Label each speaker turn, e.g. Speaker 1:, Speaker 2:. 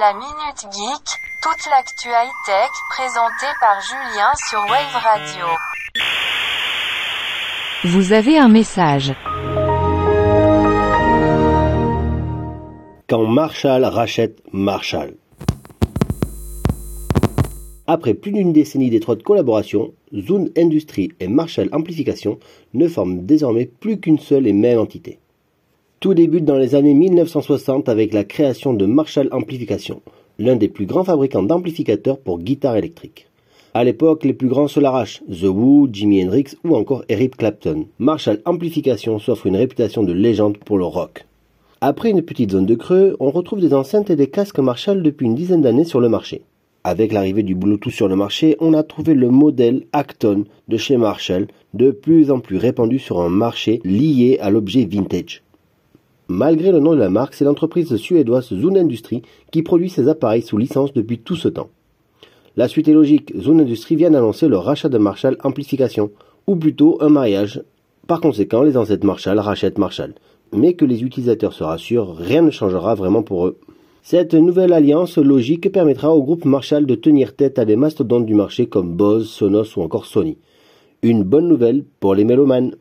Speaker 1: La Minute Geek, toute l'actu high-tech présentée par Julien sur Wave Radio.
Speaker 2: Vous avez un message.
Speaker 3: Quand Marshall rachète Marshall. Après plus d'une décennie d'étroite collaboration, Zune Industries et Marshall Amplification ne forment désormais plus qu'une seule et même entité. Tout débute dans les années 1960 avec la création de Marshall Amplification, l'un des plus grands fabricants d'amplificateurs pour guitare électrique. À l'époque, les plus grands se l'arrachent, The Who, Jimi Hendrix ou encore Eric Clapton. Marshall Amplification s'offre une réputation de légende pour le rock. Après une petite zone de creux, on retrouve des enceintes et des casques Marshall depuis une dizaine d'années sur le marché. Avec l'arrivée du Bluetooth sur le marché, on a trouvé le modèle Acton de chez Marshall, de plus en plus répandu sur un marché lié à l'objet vintage. Malgré le nom de la marque, c'est l'entreprise suédoise Zune Industries qui produit ces appareils sous licence depuis tout ce temps. La suite est logique, Zune Industries vient d'annoncer le rachat de Marshall Amplification, ou plutôt un mariage. Par conséquent, les ancêtres Marshall rachètent Marshall. Mais que les utilisateurs se rassurent, rien ne changera vraiment pour eux. Cette nouvelle alliance logique permettra au groupe Marshall de tenir tête à des mastodontes du marché comme Bose, Sonos ou encore Sony. Une bonne nouvelle pour les mélomanes.